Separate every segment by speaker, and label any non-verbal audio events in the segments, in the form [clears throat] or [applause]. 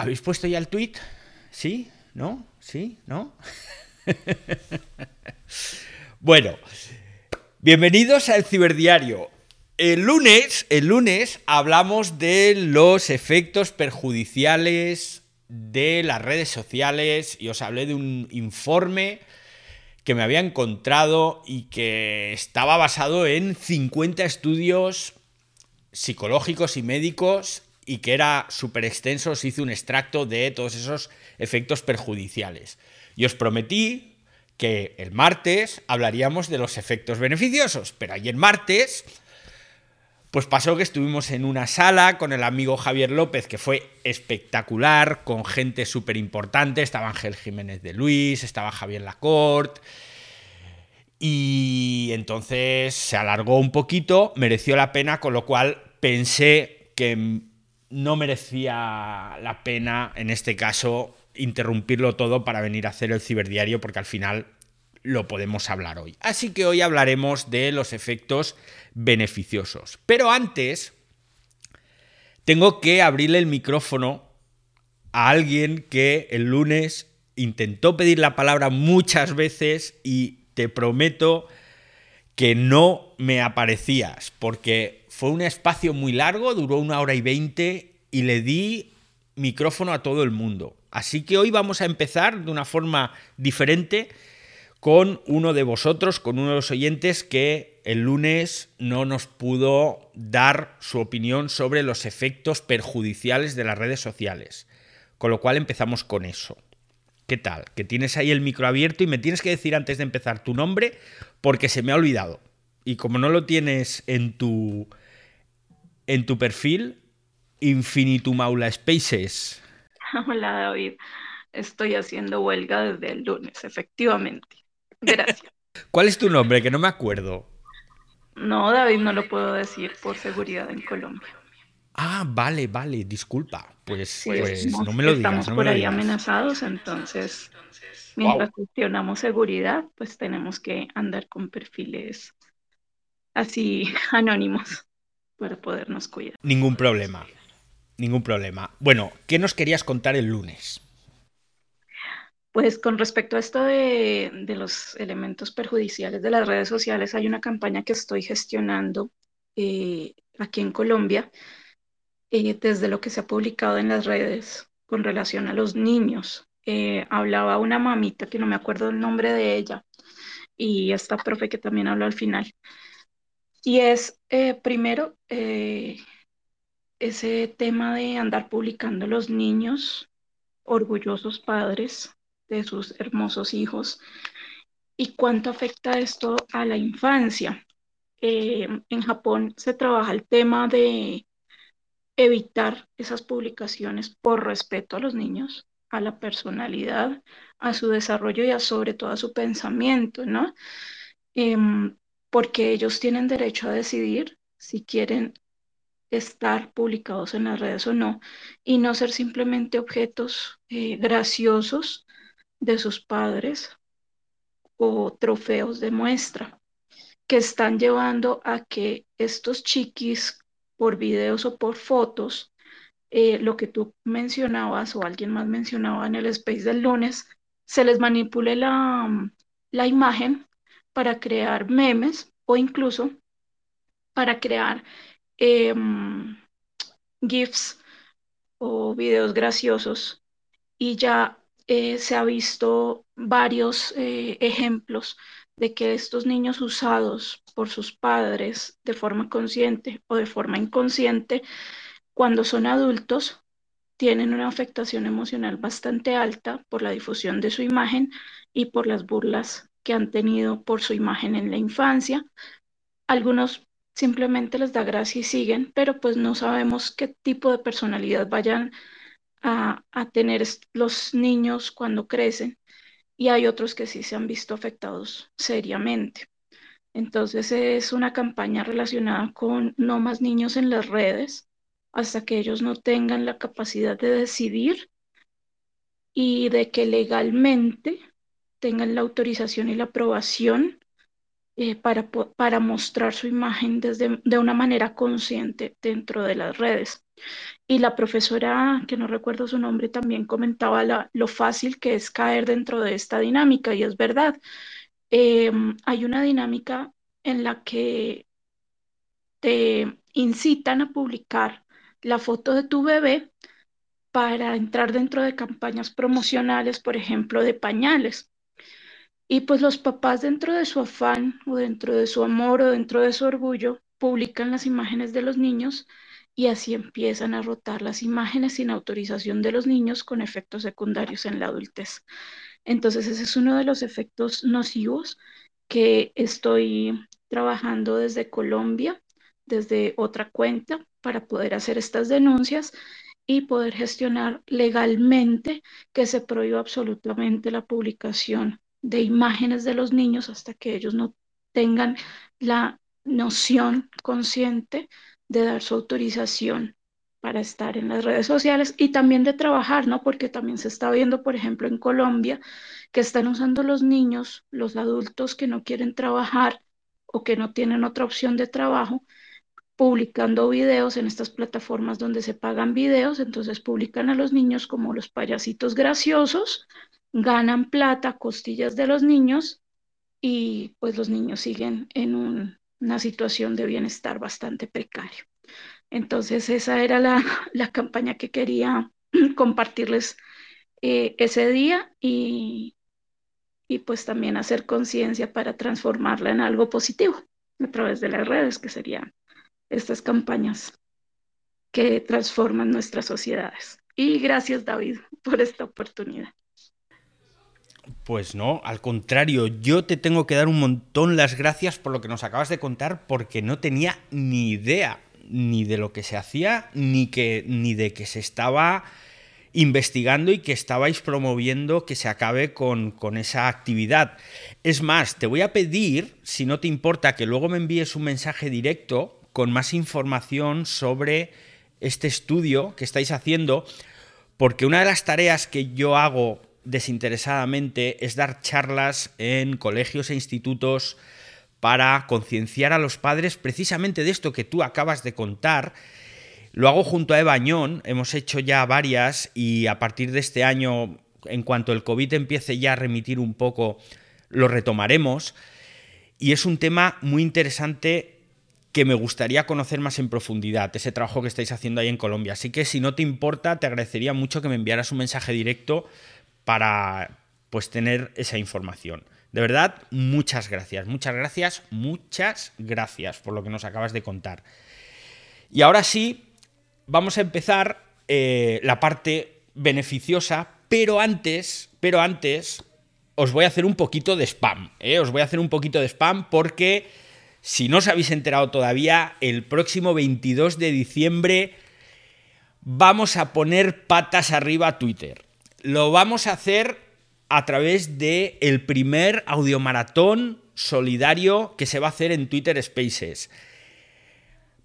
Speaker 1: ¿Habéis puesto ya el tweet? ¿Sí? ¿No? ¿Sí? ¿No? [laughs] bueno, bienvenidos al Ciberdiario. El lunes, el lunes hablamos de los efectos perjudiciales de las redes sociales y os hablé de un informe que me había encontrado y que estaba basado en 50 estudios psicológicos y médicos y que era súper extenso, os hice un extracto de todos esos efectos perjudiciales. Y os prometí que el martes hablaríamos de los efectos beneficiosos, pero ayer martes, pues pasó que estuvimos en una sala con el amigo Javier López, que fue espectacular, con gente súper importante, estaba Ángel Jiménez de Luis, estaba Javier Lacorte, y entonces se alargó un poquito, mereció la pena, con lo cual pensé que no merecía la pena, en este caso, interrumpirlo todo para venir a hacer el ciberdiario, porque al final lo podemos hablar hoy. Así que hoy hablaremos de los efectos beneficiosos. Pero antes, tengo que abrirle el micrófono a alguien que el lunes intentó pedir la palabra muchas veces y te prometo que no me aparecías, porque fue un espacio muy largo, duró una hora y veinte y le di micrófono a todo el mundo. Así que hoy vamos a empezar de una forma diferente con uno de vosotros, con uno de los oyentes que el lunes no nos pudo dar su opinión sobre los efectos perjudiciales de las redes sociales. Con lo cual empezamos con eso. ¿Qué tal? Que tienes ahí el micro abierto y me tienes que decir antes de empezar tu nombre porque se me ha olvidado. Y como no lo tienes en tu en tu perfil Infinitum Aula Spaces. [laughs]
Speaker 2: Hola David, estoy haciendo huelga desde el lunes, efectivamente. Gracias. [laughs]
Speaker 1: ¿Cuál es tu nombre? Que no me acuerdo.
Speaker 2: No, David, no lo puedo decir por seguridad en Colombia.
Speaker 1: Ah, vale, vale, disculpa. Pues, pues no me lo
Speaker 2: digas. Estamos
Speaker 1: por
Speaker 2: ahí amenazados, entonces mientras gestionamos seguridad, pues tenemos que andar con perfiles así [laughs] anónimos para podernos cuidar.
Speaker 1: Ningún problema, ningún problema. Bueno, ¿qué nos querías contar el lunes?
Speaker 2: Pues con respecto a esto de, los elementos perjudiciales de las redes sociales, hay una campaña que estoy gestionando eh, aquí en Colombia eh, desde lo que se ha publicado en las redes con relación a los niños. Eh, hablaba una mamita que no me acuerdo el nombre de ella y esta profe que también habló al final y es, eh, primero, eh, ese tema de andar publicando los niños, orgullosos padres de sus hermosos hijos, y cuánto afecta esto a la infancia. Eh, en Japón se trabaja el tema de evitar esas publicaciones por respeto a los niños, a la personalidad, a su desarrollo y a sobre todo a su pensamiento, ¿no? Em, porque ellos tienen derecho a decidir si quieren estar publicados en las redes o no, y no ser simplemente objetos eh, graciosos de sus padres o trofeos de muestra, que están llevando a que estos chiquis, por videos o por fotos, eh, lo que tú mencionabas o alguien más mencionaba en el space del lunes, se les manipule la, la imagen para crear memes o incluso para crear em, GIFs o videos graciosos. Y ya eh, se ha visto varios eh, ejemplos de que estos niños usados por sus padres de forma consciente o de forma inconsciente, cuando son adultos, tienen una afectación emocional bastante alta por la difusión de su imagen y por las burlas que han tenido por su imagen en la infancia. Algunos simplemente les da gracia y siguen, pero pues no sabemos qué tipo de personalidad vayan a, tener los niños cuando crecen y hay otros que sí se han visto afectados seriamente. Entonces es una campaña relacionada con no más niños en las redes hasta que ellos no tengan la capacidad de decidir y de que legalmente tengan la autorización y la aprobación eh, para, para mostrar su imagen desde, de una manera consciente dentro de las redes. Y la profesora, que no recuerdo su nombre, también comentaba lo fácil que es caer dentro de esta dinámica, y es verdad. Em, hay una dinámica en la que te incitan a publicar la foto de tu bebé para entrar dentro de campañas promocionales, por ejemplo, de pañales. Y pues los papás dentro de su afán o dentro de su amor o dentro de su orgullo publican las imágenes de los niños y así empiezan a rotar las imágenes sin autorización de los niños con efectos secundarios en la adultez. Entonces ese es uno de los efectos nocivos que estoy trabajando desde Colombia, desde otra cuenta, para poder hacer estas denuncias y poder gestionar legalmente que se prohíba absolutamente la publicación de imágenes de los niños hasta que ellos no tengan la noción consciente de dar su autorización para estar en las redes sociales y también de trabajar, ¿no? Porque también se está viendo, por ejemplo, en Colombia, que están usando los niños, los adultos que no quieren trabajar o que no tienen otra opción de trabajo, publicando videos en estas plataformas donde se pagan videos, entonces publican a los niños como los payasitos graciosos, ganan plata, costillas de los niños y pues los niños siguen en una situación de bienestar bastante precario. Entonces esa era la, [laughs] campaña que quería [clears throat] compartirles eh, ese día y, y pues también hacer conciencia para transformarla en algo positivo a través de las redes, que serían estas campañas que transforman nuestras sociedades. Y gracias David [laughs] por esta oportunidad.
Speaker 1: Pues no, al contrario, yo te tengo que dar un montón las gracias por lo que nos acabas de contar porque no tenía ni idea ni de lo que se hacía ni, que, ni de que se estaba investigando y que estabais promoviendo que se acabe con, con, esa actividad. Es más, te voy a pedir, si no te importa, que luego me envíes un mensaje directo con más información sobre este estudio que estáis haciendo, porque una de las tareas que yo hago desinteresadamente es dar charlas en colegios e institutos para concienciar a los padres precisamente de esto que tú acabas de contar. Lo hago junto a Eva Añón, hemos hecho ya varias y a partir de este año, en cuanto el COVID empiece ya a remitir un poco, lo retomaremos. Y es un tema muy interesante que me gustaría conocer más en profundidad, ese trabajo que estáis haciendo ahí en Colombia. Así que si no te importa, te agradecería mucho que me enviaras un mensaje directo para pues tener esa información. De verdad, muchas gracias, muchas gracias, muchas gracias por lo que nos acabas de contar. Y ahora sí, vamos a empezar eh, la parte beneficiosa, pero antes, pero antes, os voy a hacer un poquito de spam. ¿eh? Os voy a hacer un poquito de spam porque, si no os habéis enterado todavía, el próximo 22 de diciembre vamos a poner patas arriba a Twitter lo vamos a hacer a través de el primer audiomaratón solidario que se va a hacer en Twitter Spaces.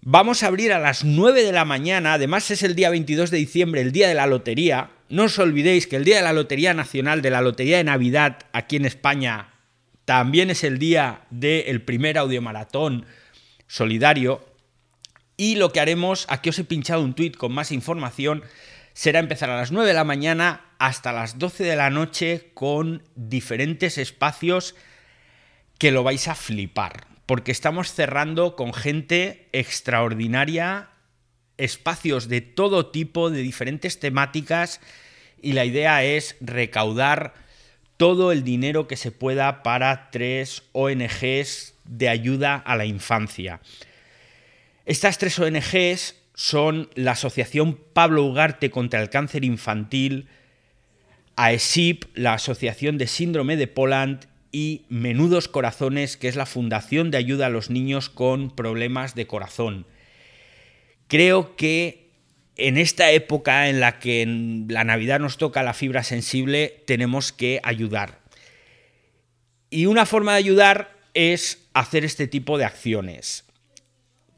Speaker 1: Vamos a abrir a las 9 de la mañana, además es el día 22 de diciembre, el día de la lotería. No os olvidéis que el día de la Lotería Nacional, de la Lotería de Navidad aquí en España, también es el día del primer audiomaratón solidario. Y lo que haremos, aquí os he pinchado un tweet con más información, será empezar a las 9 de la mañana hasta las 12 de la noche con diferentes espacios que lo vais a flipar, porque estamos cerrando con gente extraordinaria, espacios de todo tipo, de diferentes temáticas, y la idea es recaudar todo el dinero que se pueda para tres ONGs de ayuda a la infancia. Estas tres ONGs son la Asociación Pablo Ugarte contra el Cáncer Infantil, AESIP, la Asociación de Síndrome de Poland y Menudos Corazones, que es la Fundación de Ayuda a los Niños con Problemas de Corazón. Creo que en esta época en la que la Navidad nos toca la fibra sensible, tenemos que ayudar. Y una forma de ayudar es hacer este tipo de acciones.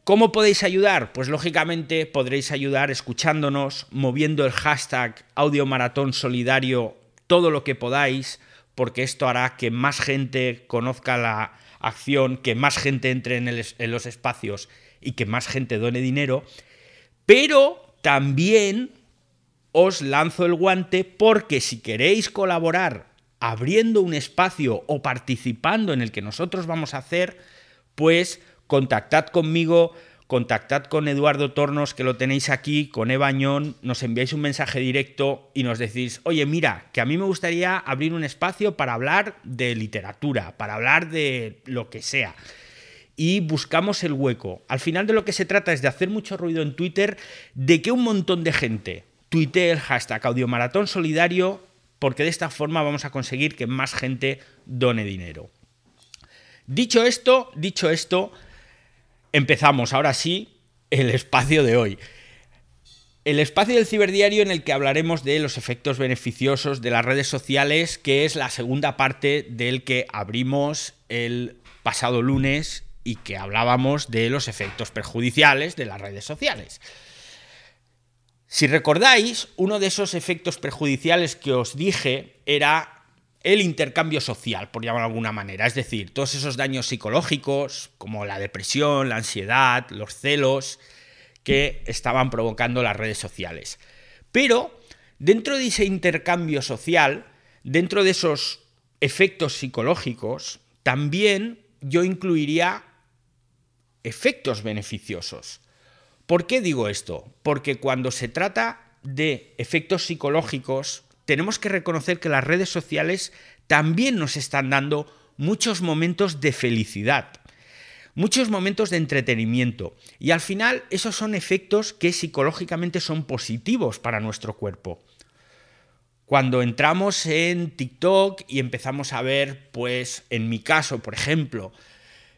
Speaker 1: ¿Cómo podéis ayudar? Pues lógicamente podréis ayudar escuchándonos, moviendo el hashtag Audio Maratón Solidario todo lo que podáis, porque esto hará que más gente conozca la acción, que más gente entre en, en los espacios y que más gente done dinero, pero también os lanzo el guante porque si queréis colaborar abriendo un espacio o participando en el que nosotros vamos a hacer, pues contactad conmigo, contactad con Eduardo Tornos, que lo tenéis aquí, con Eva Añón, nos enviáis un mensaje directo y nos decís, oye, mira, que a mí me gustaría abrir un espacio para hablar de literatura, para hablar de lo que sea. Y buscamos el hueco. Al final de lo que se trata es de hacer mucho ruido en Twitter, de que un montón de gente tuitee el hashtag Audiomaratón Solidario, porque de esta forma vamos a conseguir que más gente done dinero. Dicho esto, dicho esto, empezamos ahora sí el espacio de hoy. El espacio del ciberdiario en el que hablaremos de los efectos beneficiosos de las redes sociales, que es la segunda parte del que abrimos el pasado lunes y que hablábamos de los efectos perjudiciales de las redes sociales. Si recordáis, uno de esos efectos perjudiciales que os dije era el intercambio social, por llamarlo de alguna manera. Es decir, todos esos daños psicológicos, como la depresión, la ansiedad, los celos, que estaban provocando las redes sociales. Pero dentro de ese intercambio social, dentro de esos efectos psicológicos, también yo incluiría efectos beneficiosos. ¿Por qué digo esto? Porque cuando se trata de efectos psicológicos, tenemos que reconocer que las redes sociales también nos están dando muchos momentos de felicidad, muchos momentos de entretenimiento. Y al final esos son efectos que psicológicamente son positivos para nuestro cuerpo. Cuando entramos en TikTok y empezamos a ver, pues en mi caso, por ejemplo,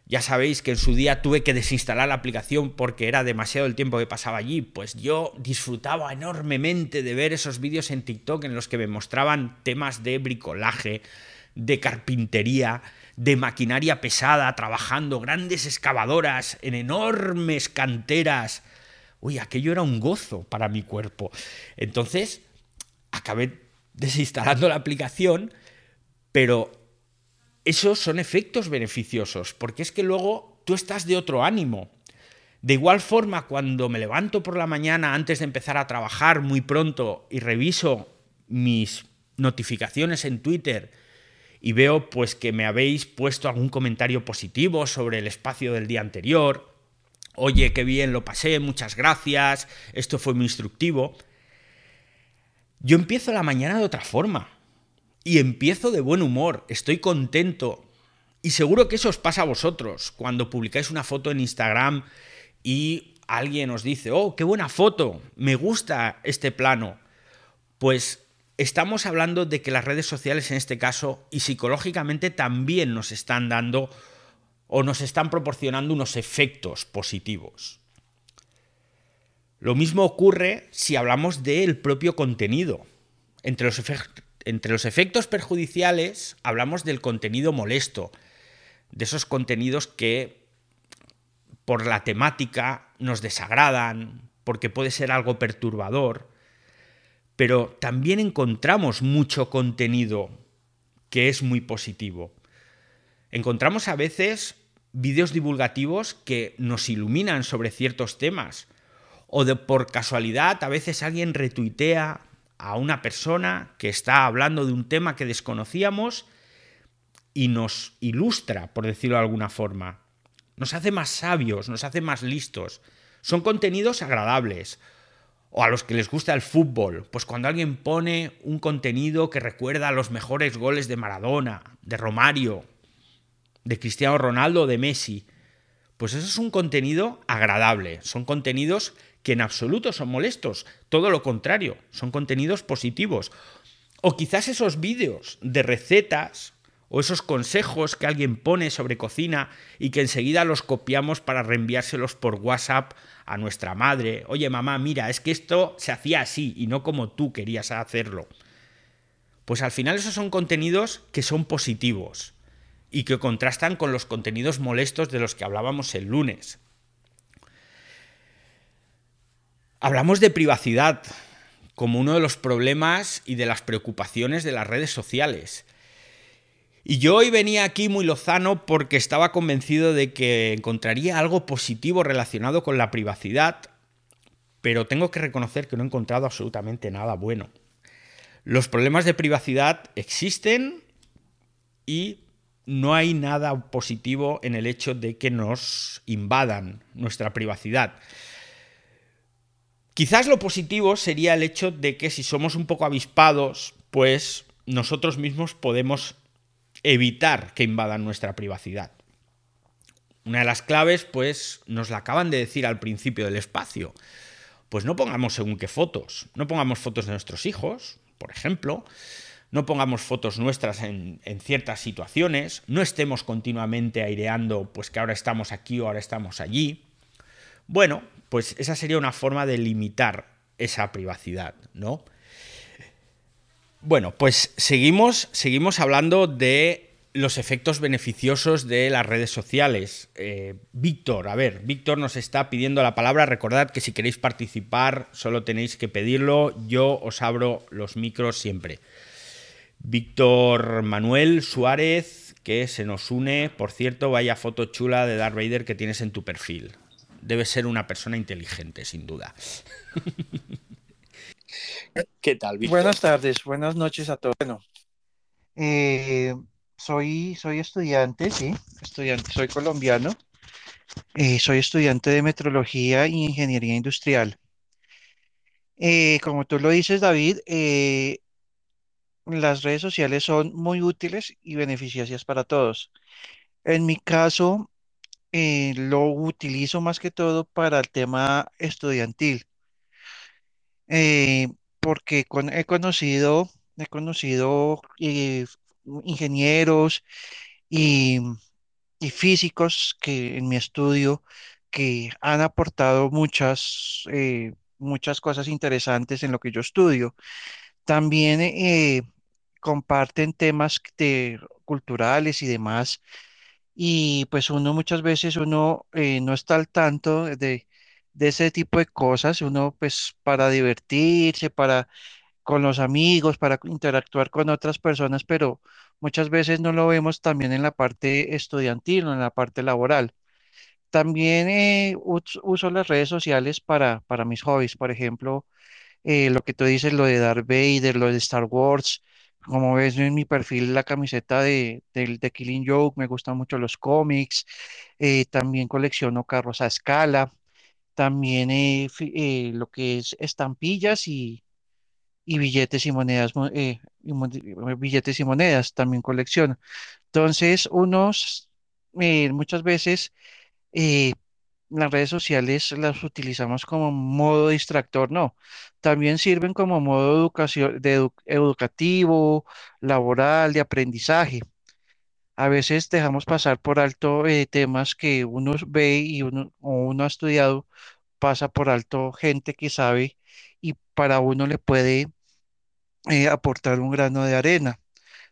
Speaker 1: ya sabéis que en su día tuve que desinstalar la aplicación porque era demasiado el tiempo que pasaba allí. Pues yo disfrutaba enormemente de ver esos vídeos en TikTok en los que me mostraban temas de bricolaje, de carpintería, de maquinaria pesada, trabajando grandes excavadoras en enormes canteras. Uy, aquello era un gozo para mi cuerpo. Entonces, acabé desinstalando la aplicación, pero esos son efectos beneficiosos, porque es que luego tú estás de otro ánimo. De igual forma, cuando me levanto por la mañana antes de empezar a trabajar muy pronto y reviso mis notificaciones en Twitter y veo pues que me habéis puesto algún comentario positivo sobre el espacio del día anterior, oye, qué bien lo pasé, muchas gracias, esto fue muy instructivo, yo empiezo la mañana de otra forma y empiezo de buen humor, estoy contento. Y seguro que eso os pasa a vosotros cuando publicáis una foto en Instagram y alguien os dice, oh, qué buena foto, me gusta este plano. Pues estamos hablando de que las redes sociales en este caso y psicológicamente también nos están dando o nos están proporcionando unos efectos positivos. Lo mismo ocurre si hablamos del propio contenido. Entre los, entre los efectos perjudiciales hablamos del contenido molesto, de esos contenidos que por la temática nos desagradan, porque puede ser algo perturbador, pero también encontramos mucho contenido que es muy positivo. Encontramos a veces vídeos divulgativos que nos iluminan sobre ciertos temas, o de por casualidad a veces alguien retuitea a una persona que está hablando de un tema que desconocíamos y nos ilustra, por decirlo de alguna forma. Nos hace más sabios, nos hace más listos. Son contenidos agradables. O a los que les gusta el fútbol, pues cuando alguien pone un contenido que recuerda a los mejores goles de Maradona, de Romario, de Cristiano Ronaldo de Messi, pues eso es un contenido agradable. Son contenidos que en absoluto son molestos, todo lo contrario, son contenidos positivos. O quizás esos vídeos de recetas o esos consejos que alguien pone sobre cocina y que enseguida los copiamos para reenviárselos por WhatsApp a nuestra madre. Oye mamá, mira, es que esto se hacía así y no como tú querías hacerlo. Pues al final esos son contenidos que son positivos y que contrastan con los contenidos molestos de los que hablábamos el lunes. Hablamos de privacidad como uno de los problemas y de las preocupaciones de las redes sociales. Y yo hoy venía aquí muy lozano porque estaba convencido de que encontraría algo positivo relacionado con la privacidad, pero tengo que reconocer que no he encontrado absolutamente nada bueno. Los problemas de privacidad existen y no hay nada positivo en el hecho de que nos invadan nuestra privacidad. Quizás lo positivo sería el hecho de que si somos un poco avispados, pues nosotros mismos podemos evitar que invadan nuestra privacidad. Una de las claves, pues, nos la acaban de decir al principio del espacio. Pues no pongamos según qué fotos. No pongamos fotos de nuestros hijos, por ejemplo. No pongamos fotos nuestras en, en, ciertas situaciones. No estemos continuamente aireando, pues que ahora estamos aquí o ahora estamos allí. Bueno, pues esa sería una forma de limitar esa privacidad, ¿no? Bueno, pues seguimos, seguimos hablando de los efectos beneficiosos de las redes sociales. Eh, Víctor, a ver, Víctor nos está pidiendo la palabra. Recordad que si queréis participar, solo tenéis que pedirlo. Yo os abro los micros siempre. Víctor Manuel Suárez, que se nos une. Por cierto, vaya foto chula de Darth Vader que tienes en tu perfil. Debe ser una persona inteligente, sin duda. [laughs]
Speaker 3: ¿Qué tal, Víctor? Buenas tardes, buenas noches a todos. Bueno, eh, soy, soy estudiante, sí, estudiante, soy colombiano. Eh, soy estudiante de metrología e ingeniería industrial. Eh, como tú lo dices, David, las redes sociales son muy útiles y beneficiosas para todos. En mi caso, lo utilizo más que todo para el tema estudiantil. Eh, porque he conocido, he conocido eh, ingenieros y, físicos que en mi estudio que han aportado muchas, eh, muchas cosas interesantes en lo que yo estudio. También comparten temas culturales y demás. Y pues uno muchas veces uno no está al tanto de, de ese tipo de cosas, uno pues para divertirse, para con los amigos, para interactuar con otras personas, pero muchas veces no lo vemos también en la parte estudiantil o en la parte laboral. También eh, uso las redes sociales para, para mis hobbies, por ejemplo, eh, lo que tú dices, lo de Darth Vader, lo de Star Wars, como ves en mi perfil la camiseta de, de, Killing Joke, me gustan mucho los cómics, eh, también colecciono carros a escala, también eh, eh, lo que es estampillas y, billetes y monedas, eh, billetes y monedas también colecciono. Entonces, unos muchas veces las redes sociales las utilizamos como modo distractor, no, también sirven como modo de educativo, laboral, de aprendizaje. A veces dejamos pasar por alto temas que uno ve y uno, o uno ha estudiado pasa por alto gente que sabe y para uno le puede eh, aportar un grano de arena.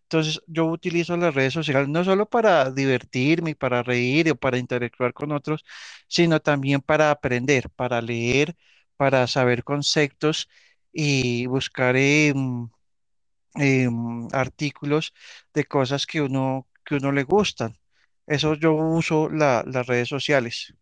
Speaker 3: Entonces yo utilizo las redes sociales no solo para divertirme, para reír o para interactuar con otros, sino también para aprender, para leer, para saber conceptos y buscar artículos de cosas que uno, que uno le gustan. Eso yo uso las redes sociales.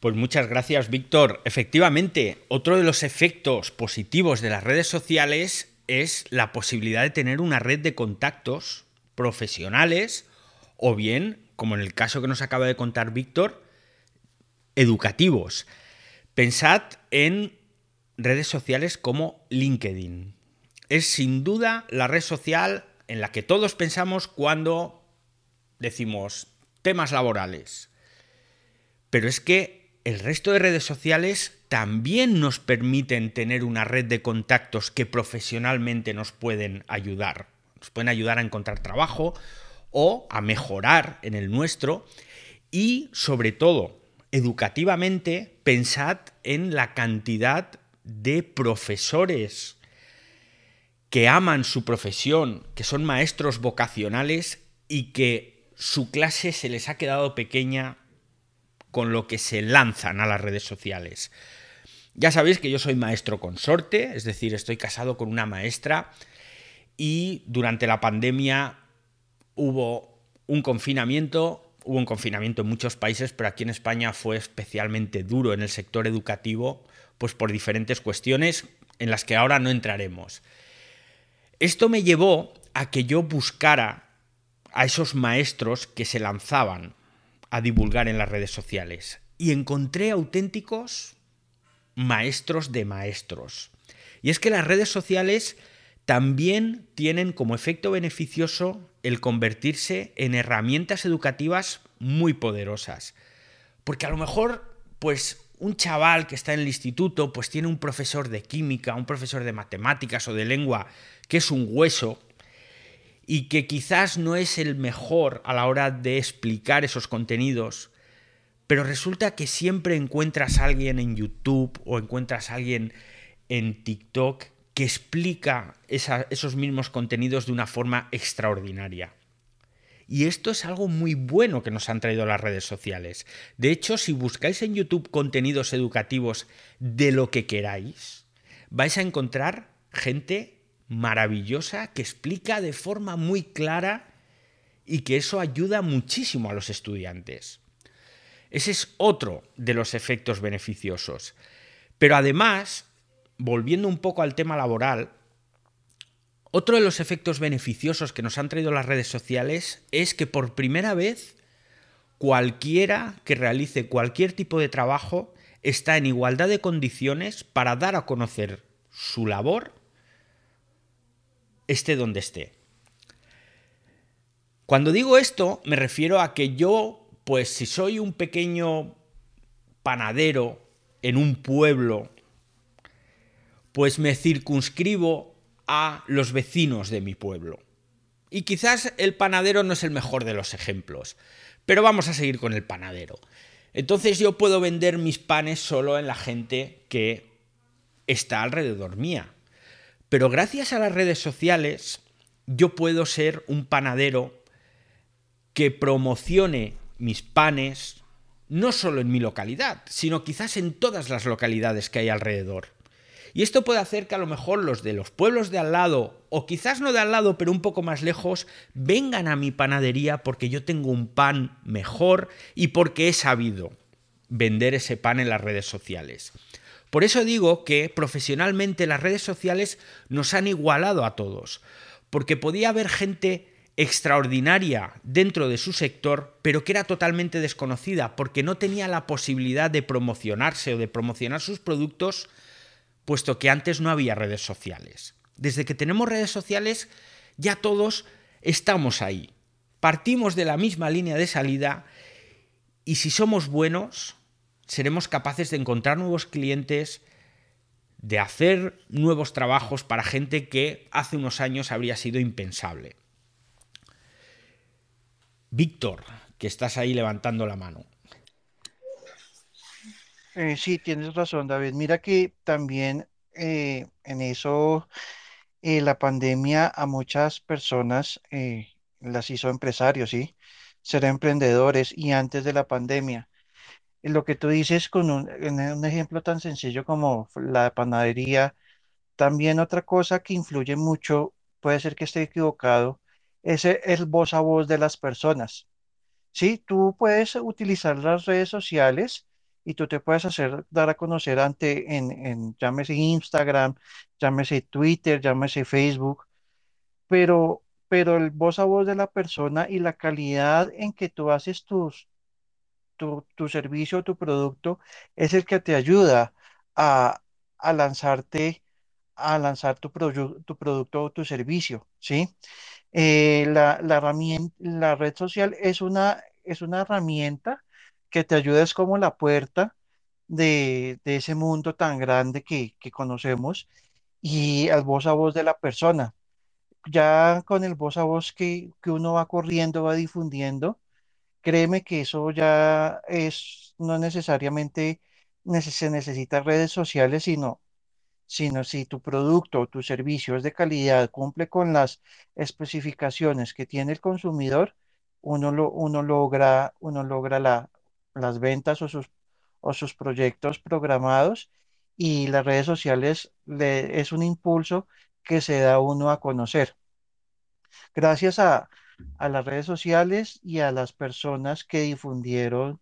Speaker 1: Pues muchas gracias, Víctor. Efectivamente, otro de los efectos positivos de las redes sociales es la posibilidad de tener una red de contactos profesionales o bien, como en el caso que nos acaba de contar Víctor, educativos. Pensad en redes sociales como LinkedIn. Es sin duda la red social en la que todos pensamos cuando decimos temas laborales. Pero es que el resto de redes sociales también nos permiten tener una red de contactos que profesionalmente nos pueden ayudar. Nos pueden ayudar a encontrar trabajo o a mejorar en el nuestro. Y sobre todo, educativamente, pensad en la cantidad de profesores que aman su profesión, que son maestros vocacionales y que su clase se les ha quedado pequeña con lo que se lanzan a las redes sociales. Ya sabéis que yo soy maestro consorte, es decir, estoy casado con una maestra y durante la pandemia hubo un confinamiento, hubo un confinamiento en muchos países, pero aquí en España fue especialmente duro en el sector educativo, pues por diferentes cuestiones en las que ahora no entraremos. Esto me llevó a que yo buscara a esos maestros que se lanzaban a divulgar en las redes sociales y encontré auténticos maestros de maestros. Y es que las redes sociales también tienen como efecto beneficioso el convertirse en herramientas educativas muy poderosas. Porque a lo mejor, pues un chaval que está en el instituto, pues tiene un profesor de química, un profesor de matemáticas o de lengua, que es un hueso, y que quizás no es el mejor a la hora de explicar esos contenidos, pero resulta que siempre encuentras a alguien en YouTube o encuentras a alguien en TikTok que explica esos mismos contenidos de una forma extraordinaria. Y esto es algo muy bueno que nos han traído las redes sociales. De hecho, si buscáis en YouTube contenidos educativos de lo que queráis, vais a encontrar gente maravillosa que explica de forma muy clara y que eso ayuda muchísimo a los estudiantes. Ese es otro de los efectos beneficiosos. Pero además, volviendo un poco al tema laboral, otro de los efectos beneficiosos que nos han traído las redes sociales es que por primera vez cualquiera que realice cualquier tipo de trabajo está en igualdad de condiciones para dar a conocer su labor esté donde esté. Cuando digo esto me refiero a que yo, pues si soy un pequeño panadero en un pueblo, pues me circunscribo a los vecinos de mi pueblo. Y quizás el panadero no es el mejor de los ejemplos, pero vamos a seguir con el panadero. Entonces yo puedo vender mis panes solo en la gente que está alrededor mía. Pero gracias a las redes sociales yo puedo ser un panadero que promocione mis panes no solo en mi localidad, sino quizás en todas las localidades que hay alrededor. Y esto puede hacer que a lo mejor los de los pueblos de al lado, o quizás no de al lado, pero un poco más lejos, vengan a mi panadería porque yo tengo un pan mejor y porque he sabido vender ese pan en las redes sociales. Por eso digo que profesionalmente las redes sociales nos han igualado a todos, porque podía haber gente extraordinaria dentro de su sector, pero que era totalmente desconocida, porque no tenía la posibilidad de promocionarse o de promocionar sus productos puesto que antes no había redes sociales. Desde que tenemos redes sociales, ya todos estamos ahí. Partimos de la misma línea de salida y si somos buenos, seremos capaces de encontrar nuevos clientes, de hacer nuevos trabajos para gente que hace unos años habría sido impensable. Víctor, que estás ahí levantando la mano.
Speaker 3: Eh, sí, tienes razón, David. Mira que también eh, en eso eh, la pandemia a muchas personas las hizo empresarios, ¿sí? Ser emprendedores y antes de la pandemia. Lo que tú dices con un, un ejemplo tan sencillo como la panadería, también otra cosa que influye mucho, puede ser que esté equivocado, es el voz a voz de las personas. Sí, tú puedes utilizar las redes sociales y tú te puedes hacer dar a conocer ante en, en llámese Instagram, llámese Twitter, llámese Facebook, pero, pero el voz a voz de la persona y la calidad en que tú haces tus, tu, tu servicio tu producto es el que te ayuda a, a lanzarte a lanzar tu, tu producto o tu servicio, ¿sí? Eh, la, la, la red social es una, es una herramienta que te ayudes como la puerta de, de ese mundo tan grande que, que conocemos y al voz a voz de la persona. Ya con el voz a voz que, que uno va corriendo, va difundiendo, créeme que eso ya es, no necesariamente se necesita redes sociales, sino, sino si tu producto o tu servicio es de calidad, cumple con las especificaciones que tiene el consumidor, uno, lo, uno logra, uno logra la, las ventas o sus, o sus proyectos programados y las redes sociales le, es un impulso que se da uno a conocer. gracias a, a las redes sociales y a las personas que difundieron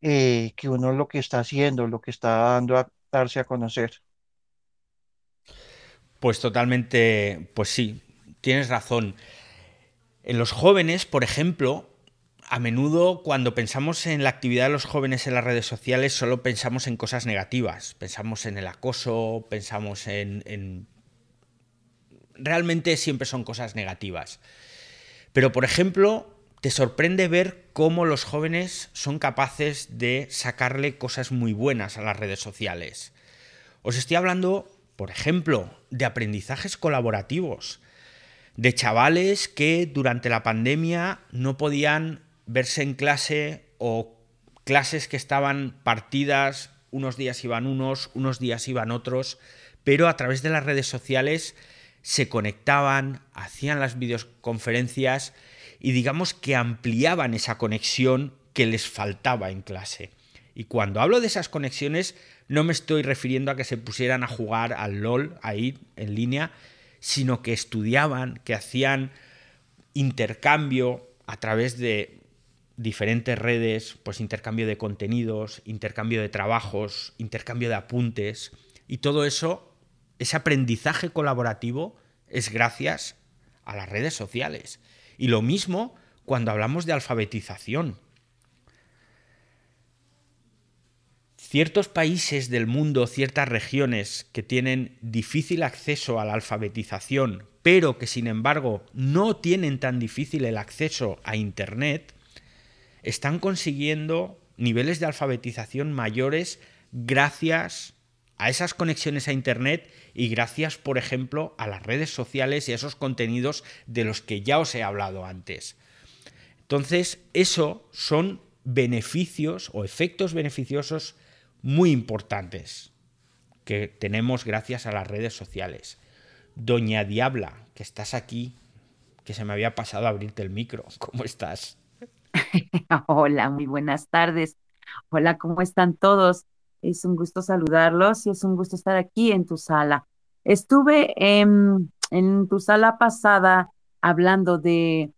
Speaker 3: eh, que uno lo que está haciendo, lo que está dando a darse a conocer.
Speaker 1: Pues totalmente, pues sí, tienes razón. En los jóvenes, por ejemplo, a menudo cuando pensamos en la actividad de los jóvenes en las redes sociales solo pensamos en cosas negativas. Pensamos en el acoso, pensamos en... en... Realmente siempre son cosas negativas. Pero, por ejemplo, te sorprende ver cómo los jóvenes son capaces de sacarle cosas muy buenas a las redes sociales. Os estoy hablando, por ejemplo, de aprendizajes colaborativos, de chavales que durante la pandemia no podían verse en clase o clases que estaban partidas, unos días iban unos, unos días iban otros, pero a través de las redes sociales se conectaban, hacían las videoconferencias y digamos que ampliaban esa conexión que les faltaba en clase. Y cuando hablo de esas conexiones, no me estoy refiriendo a que se pusieran a jugar al LOL ahí en línea, sino que estudiaban, que hacían intercambio a través de diferentes redes, pues intercambio de contenidos, intercambio de trabajos, intercambio de apuntes, y todo eso, ese aprendizaje colaborativo, es gracias a las redes sociales. Y lo mismo cuando hablamos de alfabetización. Ciertos países del mundo, ciertas regiones que tienen difícil acceso a la alfabetización, pero que sin embargo no tienen tan difícil el acceso a Internet, están consiguiendo niveles de alfabetización mayores gracias a esas conexiones a Internet y gracias, por ejemplo, a las redes sociales y a esos contenidos de los que ya os he hablado antes. Entonces, eso son beneficios o efectos beneficiosos muy importantes que tenemos gracias a las redes sociales. Doña Diabla, que estás aquí, que se me había pasado a abrirte el micro. [laughs] ¿Cómo estás? [laughs]
Speaker 4: Hola, muy buenas tardes. Hola, ¿cómo están todos? Es un gusto saludarlos y es un gusto estar aquí en tu sala. Estuve en, tu sala pasada hablando de,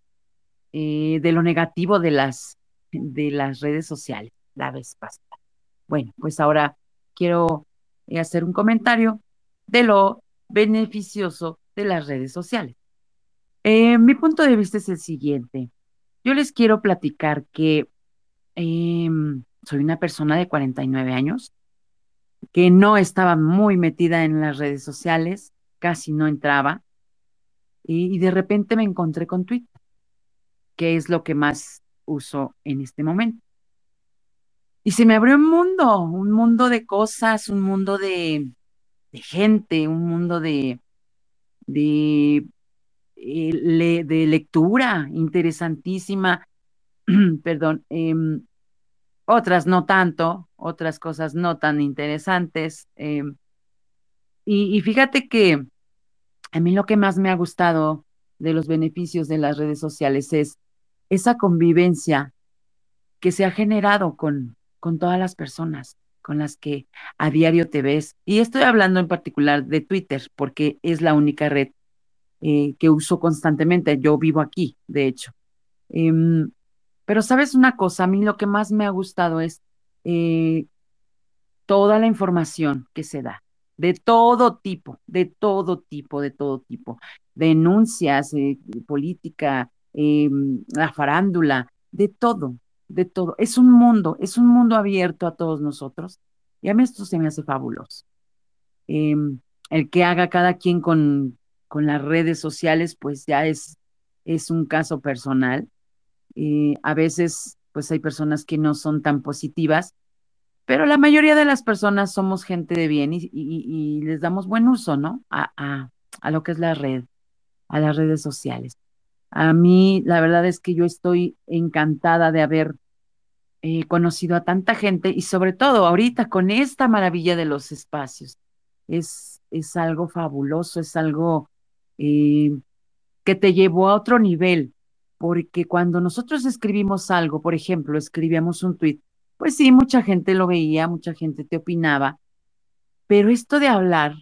Speaker 4: eh, de lo negativo de las, de las redes sociales la vez pasada. Bueno, pues ahora quiero eh, hacer un comentario de lo beneficioso de las redes sociales. Eh, mi punto de vista es el siguiente. Yo les quiero platicar que em, soy una persona de 49 años que no estaba muy metida en las redes sociales, casi no entraba, y, de repente me encontré con Twitter, que es lo que más uso en este momento. Y se me abrió un mundo, un mundo de cosas, un mundo de, gente, un mundo de, de, eh, de lectura interesantísima, [clears throat] perdón, em, otras no tanto, otras cosas no tan interesantes. Em, y, fíjate que a mí lo que más me ha gustado de los beneficios de las redes sociales es esa convivencia que se ha generado con, con todas las personas con las que a diario te ves. Y estoy hablando en particular de Twitter, porque es la única red eh, que uso constantemente. Yo vivo aquí, de hecho. Em, pero sabes una cosa, a mí lo que más me ha gustado es eh, toda la información que se da, de todo tipo, de todo tipo, de todo tipo. Denuncias, eh, política, eh, la farándula, de todo, de todo. Es un mundo, es un mundo abierto a todos nosotros. Y a mí esto se me hace fabuloso. El que haga cada quien con, con las redes sociales, pues ya es, es un caso personal y a veces, pues hay personas que no son tan positivas, pero la mayoría de las personas somos gente de bien y, les damos buen uso, ¿no? A, a, lo que es la red, a las redes sociales. A mí, la verdad es que yo estoy encantada de haber eh, conocido a tanta gente y sobre todo ahorita con esta maravilla de los espacios. Es, es algo fabuloso, es algo eh, que te llevó a otro nivel porque cuando nosotros escribimos algo, por ejemplo, escribíamos un tweet, pues sí, mucha gente lo veía, mucha gente te opinaba, pero esto de hablar,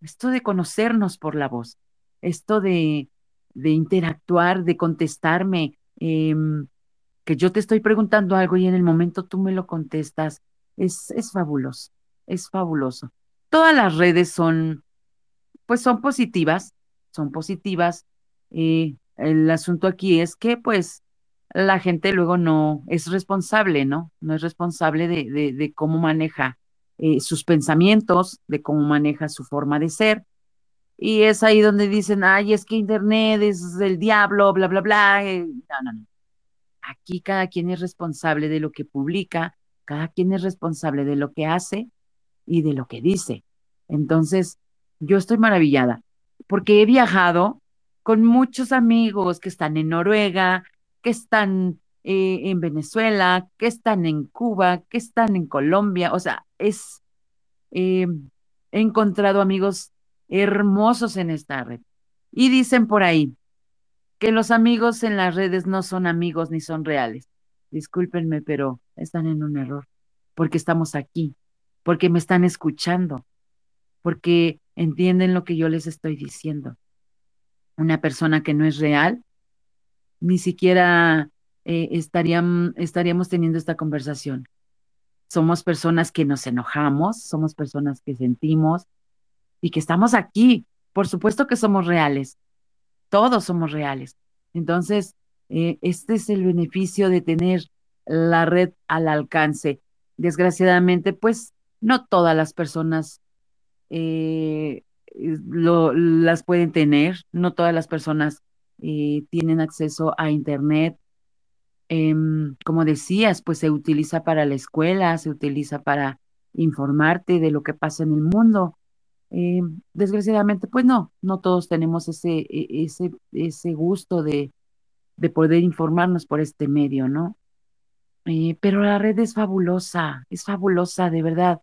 Speaker 4: esto de conocernos por la voz, esto de, de interactuar, de contestarme, em, que yo te estoy preguntando algo y en el momento tú me lo contestas, es, es fabuloso, es fabuloso. Todas las redes son, pues son positivas, son positivas. Eh, el asunto aquí es que, pues, la gente luego no es responsable, ¿no? No es responsable de, de, cómo maneja eh, sus pensamientos, de cómo maneja su forma de ser. Y es ahí donde dicen, ay, es que Internet es el diablo, bla, bla, bla. Eh, no, no, no. Aquí cada quien es responsable de lo que publica, cada quien es responsable de lo que hace y de lo que dice. Entonces, yo estoy maravillada porque he viajado con muchos amigos que están en Noruega, que están eh, en Venezuela, que están en Cuba, que están en Colombia. O sea, es, eh, he encontrado amigos hermosos en esta red. Y dicen por ahí que los amigos en las redes no son amigos ni son reales. Discúlpenme, pero están en un error, porque estamos aquí, porque me están escuchando, porque entienden lo que yo les estoy diciendo. Una persona que no es real, ni siquiera eh, estaríamos teniendo esta conversación. Somos personas que nos enojamos, somos personas que sentimos, y que estamos aquí. Por supuesto que somos reales, todos somos reales. Entonces, eh, este es el beneficio de tener la red al alcance. Desgraciadamente, pues no todas las personas eh, lo, las pueden tener, no todas las personas eh, tienen acceso a Internet. Em, como decías, pues se utiliza para la escuela, se utiliza para informarte de lo que pasa en el mundo, eh, desgraciadamente, pues no, no todos tenemos ese, e, ese, ese gusto de, de poder informarnos por este medio, ¿no? Eh, pero la red es fabulosa, es fabulosa, de verdad.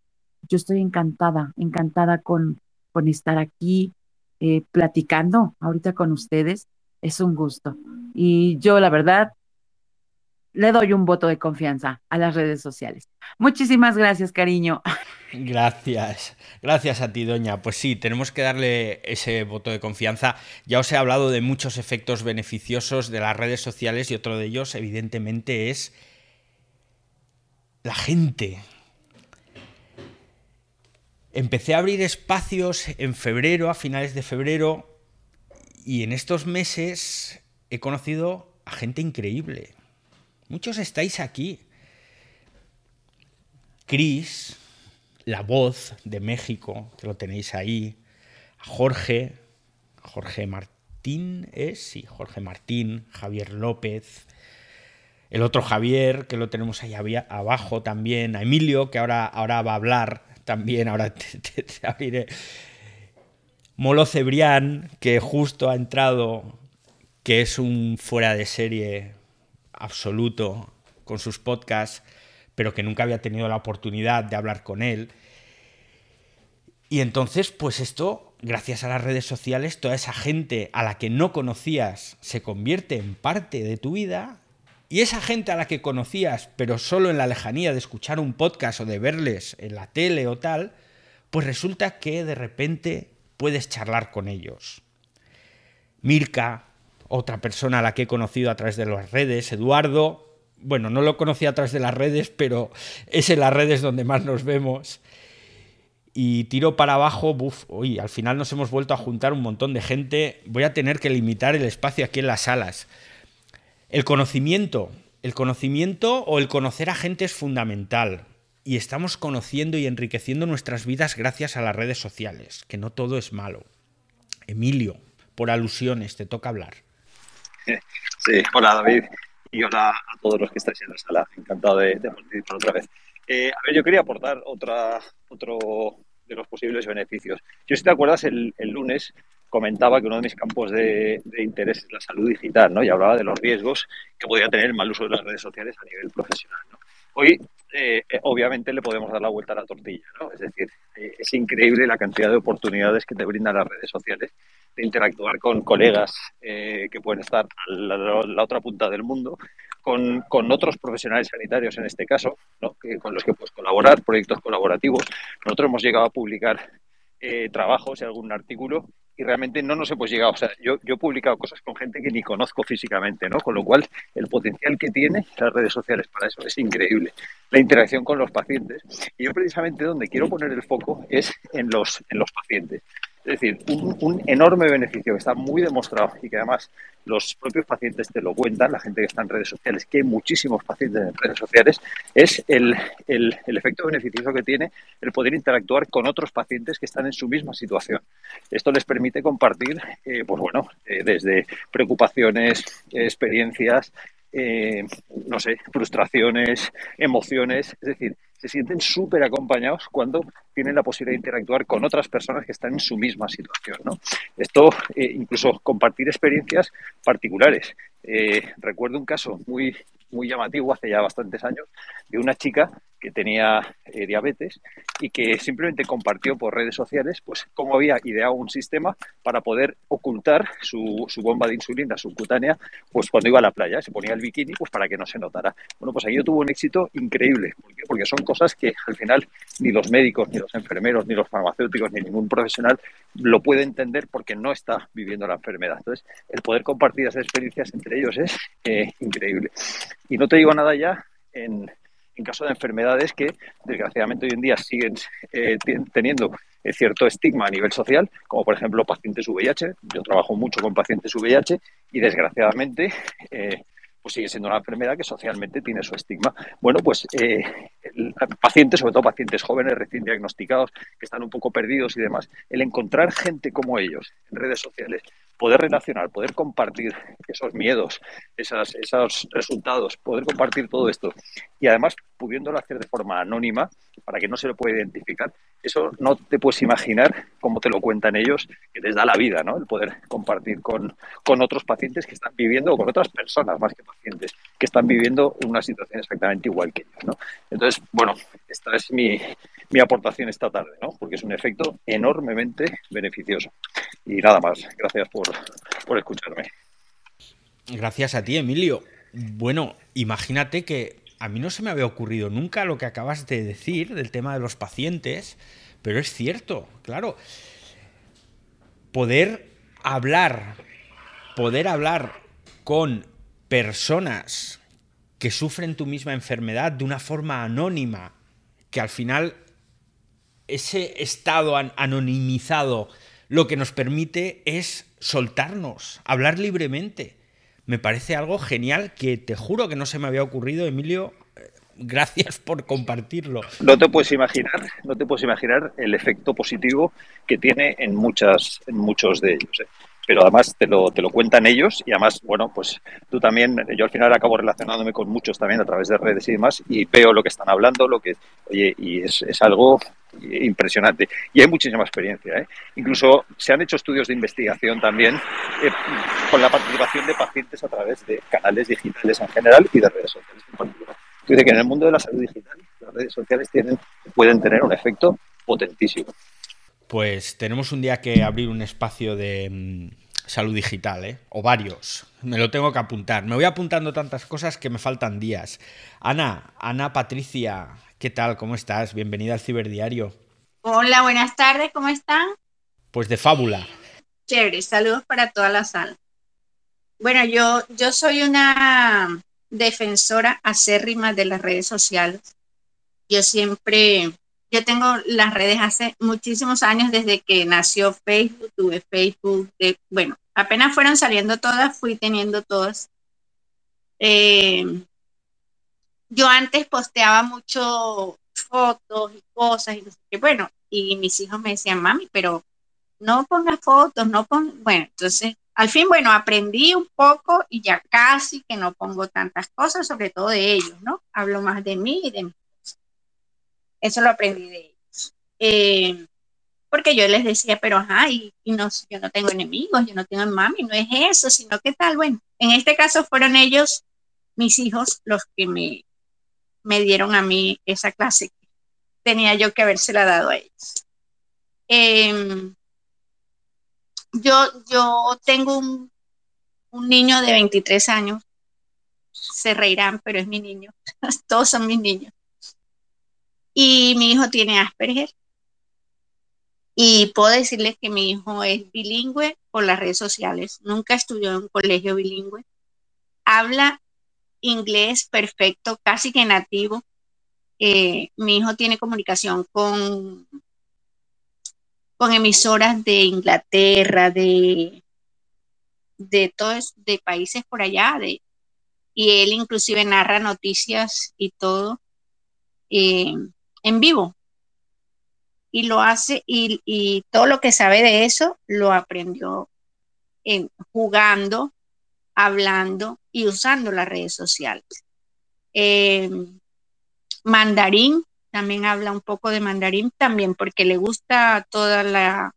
Speaker 4: Yo estoy encantada, encantada con, con estar aquí eh, platicando ahorita con ustedes. Es un gusto. Y yo, la verdad, le doy un voto de confianza a las redes sociales. Muchísimas gracias, cariño. [laughs]
Speaker 1: Gracias, gracias a ti, doña. Pues sí, tenemos que darle ese voto de confianza. Ya os he hablado de muchos efectos beneficiosos de las redes sociales y otro de ellos, evidentemente, es la gente. Empecé a abrir espacios en febrero, a finales de febrero, y en estos meses he conocido a gente increíble. Muchos estáis aquí. Cris, la voz de México, que lo tenéis ahí. Jorge, Jorge Martín es, sí, Jorge Martín, Javier López, el otro Javier, que lo tenemos ahí abajo también, a Emilio, que ahora, ahora va a hablar también, ahora [laughs] te, abriré. Molo Cebrián, que justo ha entrado, que es un fuera de serie absoluto con sus podcasts, pero que nunca había tenido la oportunidad de hablar con él. Y entonces, pues esto, gracias a las redes sociales, toda esa gente a la que no conocías se convierte en parte de tu vida. Y esa gente a la que conocías, pero solo en la lejanía de escuchar un podcast o de verles en la tele o tal, pues resulta que de repente puedes charlar con ellos. Mirka, otra persona a la que he conocido a través de las redes, Eduardo, bueno, no lo conocí a través de las redes, pero es en las redes donde más nos vemos. Y tiro para abajo, buf, uy, al final nos hemos vuelto a juntar un montón de gente. Voy a tener que limitar el espacio aquí en las salas. El conocimiento, el conocimiento o el conocer a gente es fundamental. Y estamos conociendo y enriqueciendo nuestras vidas gracias a las redes sociales, que no todo es malo. Emilio, por alusiones, te toca hablar. [laughs]
Speaker 5: Sí, hola David y hola a todos los que estáis en la sala. Encantado de, participar otra vez. Eh, a ver, yo quería aportar otra, otro de los posibles beneficios. Yo, si te acuerdas, el, lunes comentaba que uno de mis campos de, interés es la salud digital, ¿no? Y hablaba de los riesgos que podría tener el mal uso de las redes sociales a nivel profesional, Hoy, eh, eh, obviamente, le podemos dar la vuelta a la tortilla, ¿no? Es decir, es increíble la cantidad de oportunidades que te brindan las redes sociales de interactuar con colegas eh, que pueden estar a la, otra punta del mundo, con, con, otros profesionales sanitarios en este caso, ¿no? que, con los que puedes colaborar, proyectos colaborativos. Nosotros hemos llegado a publicar eh, trabajos y algún artículo y realmente no nos hemos llegado. O sea, yo, yo he publicado cosas con gente que ni conozco físicamente, ¿no? Con lo cual, el potencial que tiene las redes sociales para eso es increíble. La interacción con los pacientes. Y yo precisamente donde quiero poner el foco es en los, en los pacientes. Es decir, un, enorme beneficio que está muy demostrado y que además los propios pacientes te lo cuentan, la gente que está en redes sociales, que hay muchísimos pacientes en redes sociales, es el, el, efecto beneficioso que tiene el poder interactuar con otros pacientes que están en su misma situación. Esto les permite compartir, eh, pues bueno, eh, desde preocupaciones, experiencias, eh, no sé, frustraciones, emociones, es decir, se sienten súper acompañados cuando tienen la posibilidad de interactuar con otras personas que están en su misma situación. ¿no? Esto, eh, incluso compartir experiencias particulares. Eh, recuerdo un caso muy, muy llamativo hace ya bastantes años de una chica que tenía eh, diabetes y que simplemente compartió por redes sociales pues cómo había ideado un sistema para poder ocultar su, su, bomba de insulina subcutánea pues cuando iba a la playa, se ponía el bikini pues para que no se notara. Bueno, pues ahí tuvo un éxito increíble, porque son cosas que al final ni los médicos, ni los enfermeros, ni los farmacéuticos, ni ningún profesional lo puede entender porque no está viviendo la enfermedad. Entonces, el poder compartir esas experiencias entre ellos es eh, increíble. Y no te digo nada ya en, en caso de enfermedades que desgraciadamente hoy en día siguen eh, teniendo eh, cierto estigma a nivel social, como por ejemplo pacientes VIH. Yo trabajo mucho con pacientes VIH y desgraciadamente eh, pues sigue siendo una enfermedad que socialmente tiene su estigma. Bueno, pues pacientes, sobre todo pacientes jóvenes recién diagnosticados, que están un poco perdidos y demás, el encontrar gente como ellos en redes sociales poder relacionar, poder compartir esos miedos, esas, esos resultados, poder compartir todo esto y además pudiéndolo hacer de forma anónima para que no se lo pueda identificar, eso no te puedes imaginar cómo te lo cuentan ellos, que les da la vida, ¿no? El poder compartir con, con otros pacientes que están viviendo, o con otras personas más que pacientes, que están viviendo una situación exactamente igual que ellos, ¿no? Entonces, bueno, esta es mi, mi aportación esta tarde, ¿no? Porque es un efecto enormemente beneficioso. Y nada más, gracias por, por escucharme.
Speaker 1: Gracias a ti, Emilio. Bueno, imagínate que a mí no se me había ocurrido nunca lo que acabas de decir del tema de los pacientes, pero es cierto, claro. Poder hablar, poder hablar con personas que sufren tu misma enfermedad de una forma anónima, que al final ese estado anonimizado lo que nos permite es soltarnos, hablar libremente me parece algo genial que te juro que no se me había ocurrido, Emilio. Gracias por compartirlo.
Speaker 5: No te puedes imaginar, no te puedes imaginar el efecto positivo que tiene en muchas, en muchos de ellos. ¿eh? Pero además te lo, te lo cuentan ellos y además, bueno, pues tú también, yo al final acabo relacionándome con muchos también a través de redes y demás y veo lo que están hablando, lo que, oye, y es, es algo impresionante. Y hay muchísima experiencia. ¿eh? Incluso se han hecho estudios de investigación también eh, con la participación de pacientes a través de canales digitales en general y de redes sociales en particular. Dice que en el mundo de la salud digital las redes sociales tienen, pueden tener un efecto potentísimo.
Speaker 1: Pues tenemos un día que abrir un espacio de mm, salud digital, ¿eh? O varios. Me lo tengo que apuntar. Me voy apuntando tantas cosas que me faltan días. Ana, Ana Patricia, ¿qué tal? ¿Cómo estás? Bienvenida al Ciberdiario.
Speaker 6: Hola, buenas tardes, ¿cómo están?
Speaker 1: Pues de fábula.
Speaker 6: Chévere, saludos para toda la sala. Bueno, yo, yo soy una defensora acérrima de las redes sociales. Yo siempre yo tengo las redes hace muchísimos años, desde que nació Facebook, tuve Facebook, bueno, apenas fueron saliendo todas, fui teniendo todas. Eh, yo antes posteaba mucho fotos y cosas y bueno, y mis hijos me decían, mami, pero no pongas fotos, no pongas, bueno, entonces, al fin, bueno, aprendí un poco y ya casi que no pongo tantas cosas, sobre todo de ellos, ¿no? Hablo más de mí y de mí. Eso lo aprendí de ellos. Eh, porque yo les decía, pero ajá, y, no, yo no tengo enemigos, yo no tengo mami, no es eso, sino que tal. Bueno, en este caso fueron ellos, mis hijos, los que me, me dieron a mí esa clase tenía yo que habérsela dado a ellos. Em, yo, yo tengo un, un niño de 23 años, se reirán, pero es mi niño, [laughs] todos son mis niños y mi hijo tiene Asperger. Y puedo decirles que mi hijo es bilingüe por las redes sociales. Nunca estudió en un colegio bilingüe. Habla inglés perfecto, casi que nativo. Eh, mi hijo tiene comunicación con, con emisoras de Inglaterra, de, de todos, de países por allá, de, y él inclusive narra noticias y todo eh, en vivo. Y lo hace, y, todo lo que sabe de eso lo aprendió en, jugando, hablando y usando las redes sociales. Eh, mandarín, también habla un poco de mandarín, también porque le gusta toda la,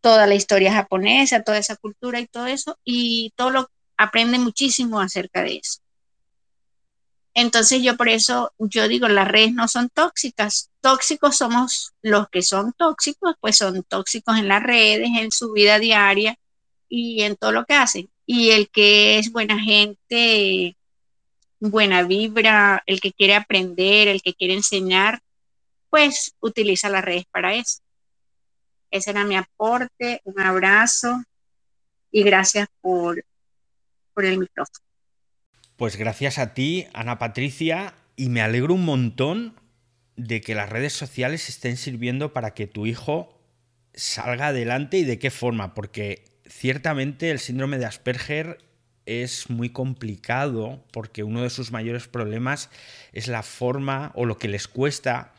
Speaker 6: toda la historia japonesa, toda esa cultura y todo eso, y todo lo aprende muchísimo acerca de eso. Entonces yo por eso, yo digo, las redes no son tóxicas. Tóxicos somos los que son tóxicos, pues son tóxicos en las redes, en su vida diaria y en todo lo que hacen. Y el que es buena gente, buena vibra, el que quiere aprender, el que quiere enseñar, pues utiliza las redes para eso. Ese era mi aporte, un abrazo y gracias por, por el micrófono.
Speaker 1: Pues gracias a ti, Ana Patricia, y me alegro un montón de que las redes sociales estén sirviendo para que tu hijo salga adelante y de qué forma, porque ciertamente el síndrome de Asperger es muy complicado porque uno de sus mayores problemas es la forma o lo que les cuesta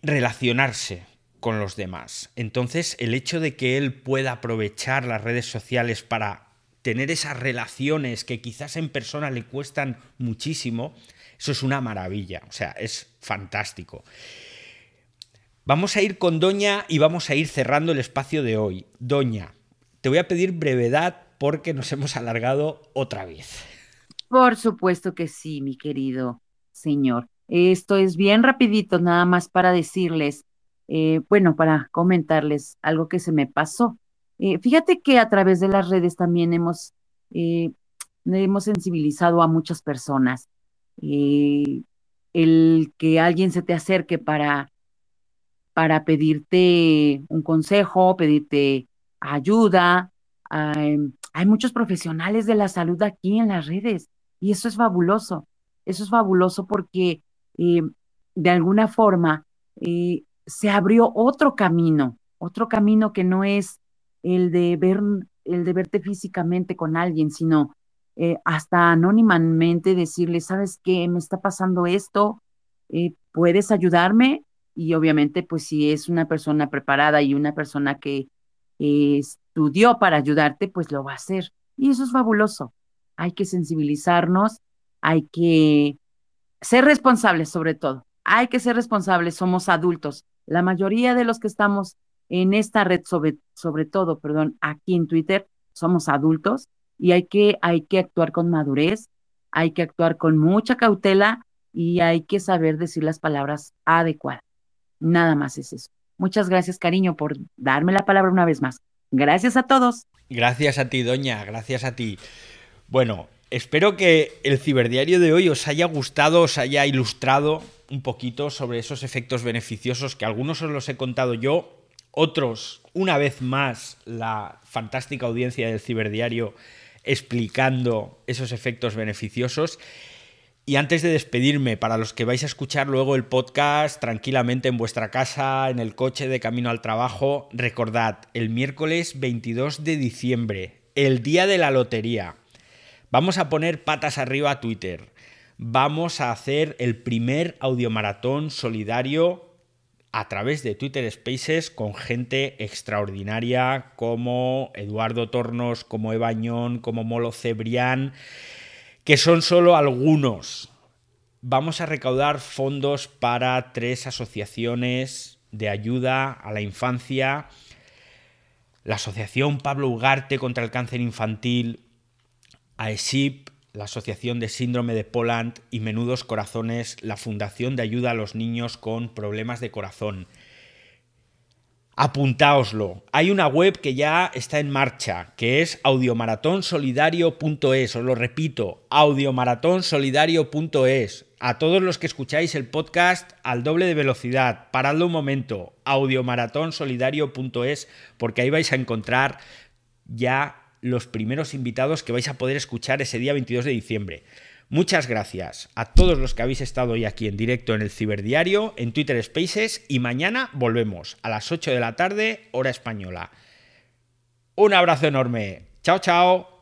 Speaker 1: relacionarse con los demás. Entonces, el hecho de que él pueda aprovechar las redes sociales para tener esas relaciones que quizás en persona le cuestan muchísimo, eso es una maravilla, o sea, es fantástico. Vamos a ir con Doña y vamos a ir cerrando el espacio de hoy. Doña, te voy a pedir brevedad porque nos hemos alargado otra vez.
Speaker 4: Por supuesto que sí, mi querido señor. Esto es bien rapidito, nada más para decirles, eh, bueno, para comentarles algo que se me pasó. Eh, fíjate que a través de las redes también hemos, eh, hemos sensibilizado a muchas personas. el que alguien se te acerque para, para pedirte un consejo, pedirte ayuda, hay muchos profesionales de la salud aquí en las redes y eso es fabuloso. Eso es fabuloso porque eh, de alguna forma eh, se abrió otro camino, otro camino que no es el de ver, el de verte físicamente con alguien, sino eh, hasta anónimamente decirle, ¿sabes qué? Me está pasando esto, ¿puedes ayudarme? Y obviamente, pues si es una persona preparada y una persona que estudió para ayudarte, pues lo va a hacer. Y eso es fabuloso. Hay que sensibilizarnos, hay que ser responsables sobre todo. Hay que ser responsables, somos adultos. La mayoría de los que estamos en esta red, sobre, todo, perdón, aquí en Twitter, somos adultos y hay que, hay que actuar con madurez, hay que actuar con mucha cautela y hay que saber decir las palabras adecuadas. Nada más es eso. Muchas gracias, cariño, por darme la palabra una vez más. Gracias a todos.
Speaker 1: Gracias a ti, doña, gracias a ti. Bueno, espero que el ciberdiario de hoy os haya gustado, os haya ilustrado un poquito sobre esos efectos beneficiosos que algunos os los he contado yo, otros, una vez más, la fantástica audiencia del ciberdiario explicando esos efectos beneficiosos. Y antes de despedirme, para los que vais a escuchar luego el podcast tranquilamente en vuestra casa, en el coche de camino al trabajo, recordad, el miércoles 22 de diciembre, el día de la lotería. Vamos a poner patas arriba a Twitter. Vamos a hacer el primer audiomaratón solidario a través de Twitter Spaces con gente extraordinaria como Eduardo Tornos, como Ebañón, como Molo Cebrián que son solo algunos. Vamos a recaudar fondos para tres asociaciones de ayuda a la infancia. La Asociación Pablo Ugarte contra el Cáncer Infantil, AESIP, la Asociación de Síndrome de Poland y Menudos Corazones, la Fundación de Ayuda a los Niños con Problemas de Corazón. apuntaoslo. Hay una web que ya está en marcha, que es audiomaratonsolidario.es. Os lo repito, audiomaratonsolidario.es. A todos los que escucháis el podcast al doble de velocidad, paradlo un momento, audiomaratonsolidario.es, porque ahí vais a encontrar ya los primeros invitados que vais a poder escuchar ese día 22 de diciembre. Muchas gracias a todos los que habéis estado hoy aquí en directo en el Ciberdiario, en Twitter Spaces y mañana volvemos a las 8 de la tarde, hora española. Un abrazo enorme. Chao, chao.